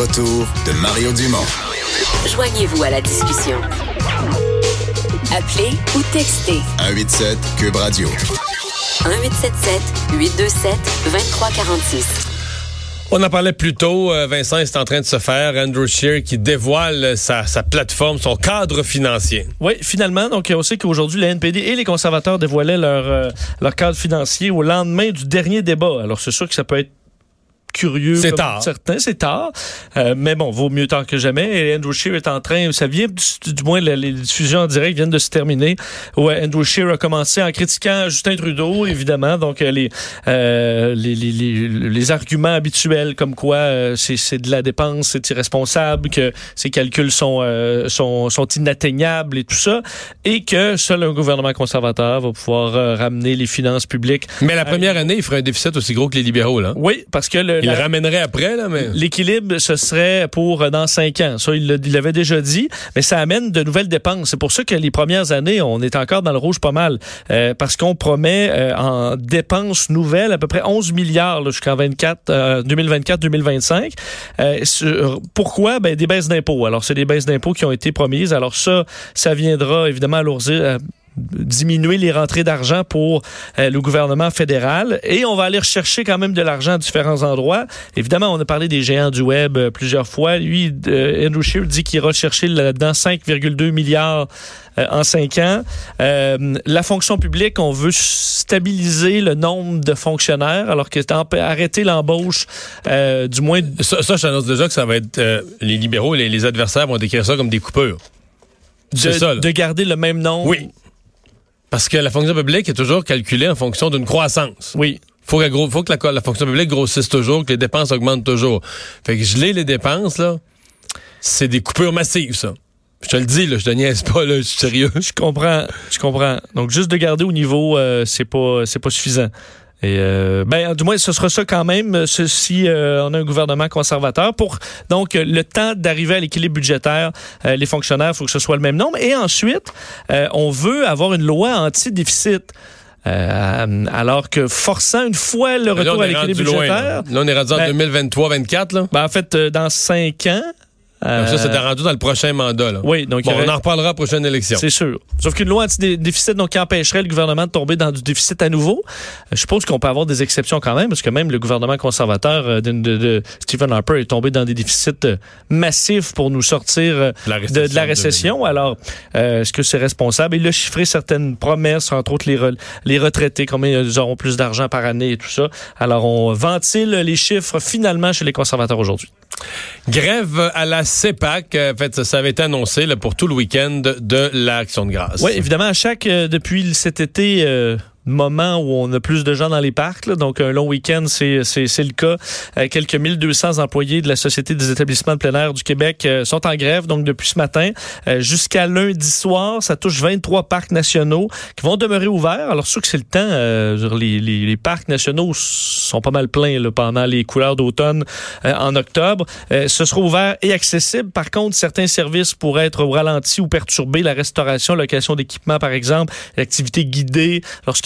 Retour de Mario Dumont. Joignez-vous à la discussion. Appelez ou textez 187 Cube Radio. 1877 827 2346. On en parlait plus tôt, euh, Vincent est en train de se faire, Andrew Scheer qui dévoile sa, sa plateforme, son cadre financier. Oui, finalement, donc on sait qu'aujourd'hui, la NPD et les conservateurs dévoilaient leur, euh, leur cadre financier au lendemain du dernier débat. Alors c'est sûr que ça peut être curieux. C'est tard. Certains, c'est tard. Euh, mais bon, vaut mieux tard que jamais. Et Andrew Scheer est en train, ça vient, du, du moins, les, les diffusions en direct viennent de se terminer. Ouais, Andrew Scheer a commencé en critiquant Justin Trudeau, évidemment. Donc, euh, les, euh, les, les, les, les arguments habituels comme quoi euh, c'est, c'est de la dépense, c'est irresponsable, que ces calculs sont, euh, sont, sont inatteignables et tout ça. Et que seul un gouvernement conservateur va pouvoir euh, ramener les finances publiques. Mais la première année, il ferait un déficit aussi gros que les libéraux, là. Oui, parce que le, Il la- le ramènerait après, là, mais... L'équilibre, ce serait pour euh, dans cinq ans. Ça, il l'a- il l'avait déjà dit, mais ça amène de nouvelles dépenses. C'est pour ça que les premières années, on est encore dans le rouge pas mal, euh, parce qu'on promet euh, en dépenses nouvelles à peu près 11 milliards jusqu'en 24, euh, 2024-2025. Euh, pourquoi? Ben, des baisses d'impôts. Alors, c'est des baisses d'impôts qui ont été promises. Alors ça, ça viendra évidemment alourdir... diminuer les rentrées d'argent pour euh, le gouvernement fédéral et on va aller rechercher quand même de l'argent à différents endroits. Évidemment, on a parlé des géants du web euh, plusieurs fois. Lui, euh, Andrew Scheer dit qu'il ira chercher là-dedans 5,2 milliards en cinq ans. La fonction publique, on veut stabiliser le nombre de fonctionnaires alors que arrêter l'embauche du moins Ça, ça, je t'annonce déjà que ça va être... les libéraux, les, les adversaires vont décrire ça comme des coupures. de, C'est ça, de garder le même nombre. Oui. Parce que la fonction publique est toujours calculée en fonction d'une croissance. Oui. Faut, gros- faut que la, la fonction publique grossisse toujours, que les dépenses augmentent toujours. Fait que geler les dépenses, là, c'est des coupures massives, ça. Je te le dis, là, je te niaise pas, là, je suis sérieux. Je comprends, je comprends. Donc juste de garder au niveau, euh, c'est pas, c'est pas suffisant. Et euh, ben du moins ce sera ça quand même euh, si euh, on a un gouvernement conservateur pour donc euh, le temps d'arriver à l'équilibre budgétaire euh, les fonctionnaires il faut que ce soit le même nombre et ensuite euh, on veut avoir une loi anti-déficit Euh, alors que forçant une fois le là, retour à l'équilibre loin. budgétaire Là. Là, on est rendu en Ben- 2023-24, là. ben, en fait euh, dans cinq ans Donc ça, euh, c'était rendu dans le prochain mandat, là. oui donc Bon, aurait- on en reparlera à la prochaine élection. C'est sûr. Sauf qu'une loi anti-déficit donc, qui empêcherait le gouvernement de tomber dans du déficit à nouveau, euh, je suppose qu'on peut avoir des exceptions quand même, parce que même le gouvernement conservateur euh, de, de- de Stephen Harper est tombé dans des déficits euh, massifs pour nous sortir euh, La de, de la récession. Alors, euh, est-ce que c'est responsable? Il a chiffré certaines promesses, entre autres les, re- les retraités, combien ils auront plus d'argent par année et tout ça. Alors, on ventile les chiffres finalement chez les conservateurs aujourd'hui. Grève à la CEPAC. En fait, ça, avait été annoncé pour tout le week-end de l'Action de grâce. Oui, évidemment, à chaque, euh, depuis cet été, euh, moment où on a plus de gens dans les parcs, là, donc un long week-end, c'est c'est- c'est le cas. Euh, quelques 1200 employés de la Société des établissements de plein air du Québec euh, sont en grève, donc depuis ce matin euh, jusqu'à lundi soir. Ça touche 23 parcs nationaux qui vont demeurer ouverts. Alors, sûr que c'est le temps. euh, les, les, les parcs nationaux sont pas mal pleins là, pendant les couleurs d'automne euh, en octobre. Euh, ce sera ouvert et accessible. Par contre, certains services pourraient être au ralenti ou perturbés. La restauration, location d'équipement, par exemple, l'activité guidée.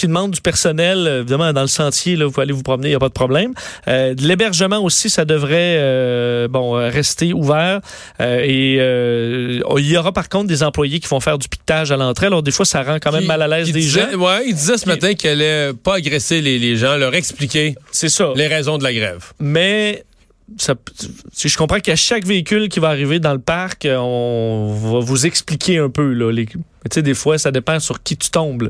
Demandent du personnel, euh, évidemment, dans le sentier, là, vous aller vous promener, il n'y a pas de problème. Euh, l'hébergement aussi, ça devrait euh, bon rester ouvert. Euh, et il y aura par contre des employés qui vont faire du piquetage à l'entrée. Alors, des fois, ça rend quand même Qui- mal à l'aise qui des disait- gens. Ouais, il disait ce matin qu'elle allait pas agresser les, les gens, leur expliquer C'est ça. les raisons de la grève. mais ça, si je comprends qu'à chaque véhicule qui va arriver dans le parc, on va vous expliquer un peu là, les- Mais tu sais, des fois, ça dépend sur qui tu tombes. là.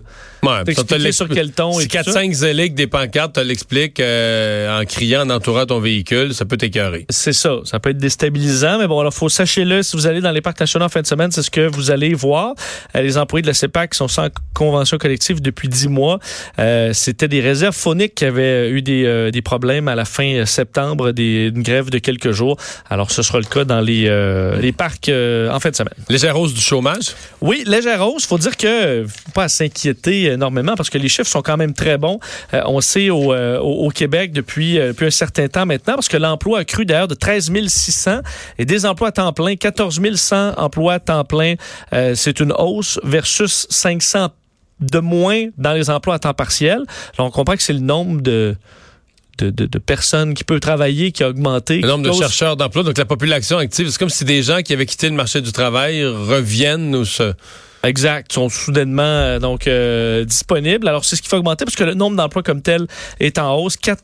Ouais, ça sur quel ton Si et tout ça. 4-5 zéliques des pancartes te l'expliquent euh, en criant, en entourant ton véhicule, ça peut t'écœurer. C'est ça. Ça peut être déstabilisant, mais bon, alors faut sachez-le, si vous allez dans les parcs nationaux en fin de semaine, c'est ce que vous allez voir. Euh, les employés de la CEPAC sont sans convention collective depuis dix mois. Euh, C'était des réserves phoniques qui avaient eu des, euh, des problèmes à la fin septembre, des, une grève de quelques jours. Alors, ce sera le cas dans les, les parcs en fin de semaine. Légère hausse du chômage? Oui, légère hausse. Faut dire que faut pas s'inquiéter énormément parce que les chiffres sont quand même très bons. Euh, on sait au, euh, au, Québec depuis, euh, depuis un certain temps maintenant parce que l'emploi a cru d'ailleurs de 13 600 et des emplois à temps plein, 14 100 emplois à temps plein. C'est une hausse versus 500 de moins dans les emplois à temps partiel. Là, on comprend que c'est le nombre de de, de, de personnes qui peuvent travailler qui a augmenté. Le nombre de chercheurs d'emploi, donc la population active, c'est comme si des gens qui avaient quitté le marché du travail reviennent ou se... Exact, sont soudainement euh, donc euh, disponibles. Alors c'est ce qui fait augmenter parce que le nombre d'emplois comme tel est en hausse. 4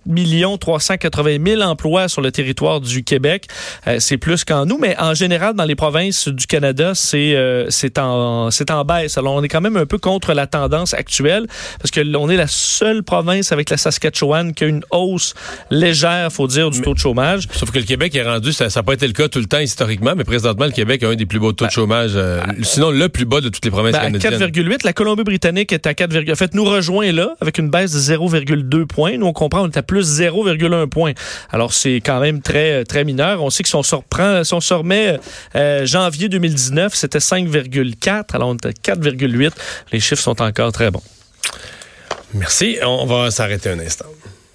380 000 emplois sur le territoire du Québec, Euh, c'est plus qu'en nous, mais en général dans les provinces du Canada, c'est euh, c'est en c'est en baisse. Alors on est quand même un peu contre la tendance actuelle parce que on est la seule province avec la Saskatchewan qui a une hausse légère, faut dire, du taux de chômage. Sauf que le Québec est rendu, ça n'a pas été le cas tout le temps historiquement, mais présentement, le Québec a un des plus beaux taux de chômage, euh, sinon le plus bas de toutes les Ben, à canadiennes. 4,8. La Colombie-Britannique est à 4, en fait, nous rejoint là avec une baisse de 0,2 points. Nous, on comprend, on est à plus 0,1 point. Alors, c'est quand même très, très mineur. On sait que si on se reprend, si on se remet euh, janvier 2019, c'était 5,4. Alors, on est à 4,8. Les chiffres sont encore très bons. Merci. On va s'arrêter un instant.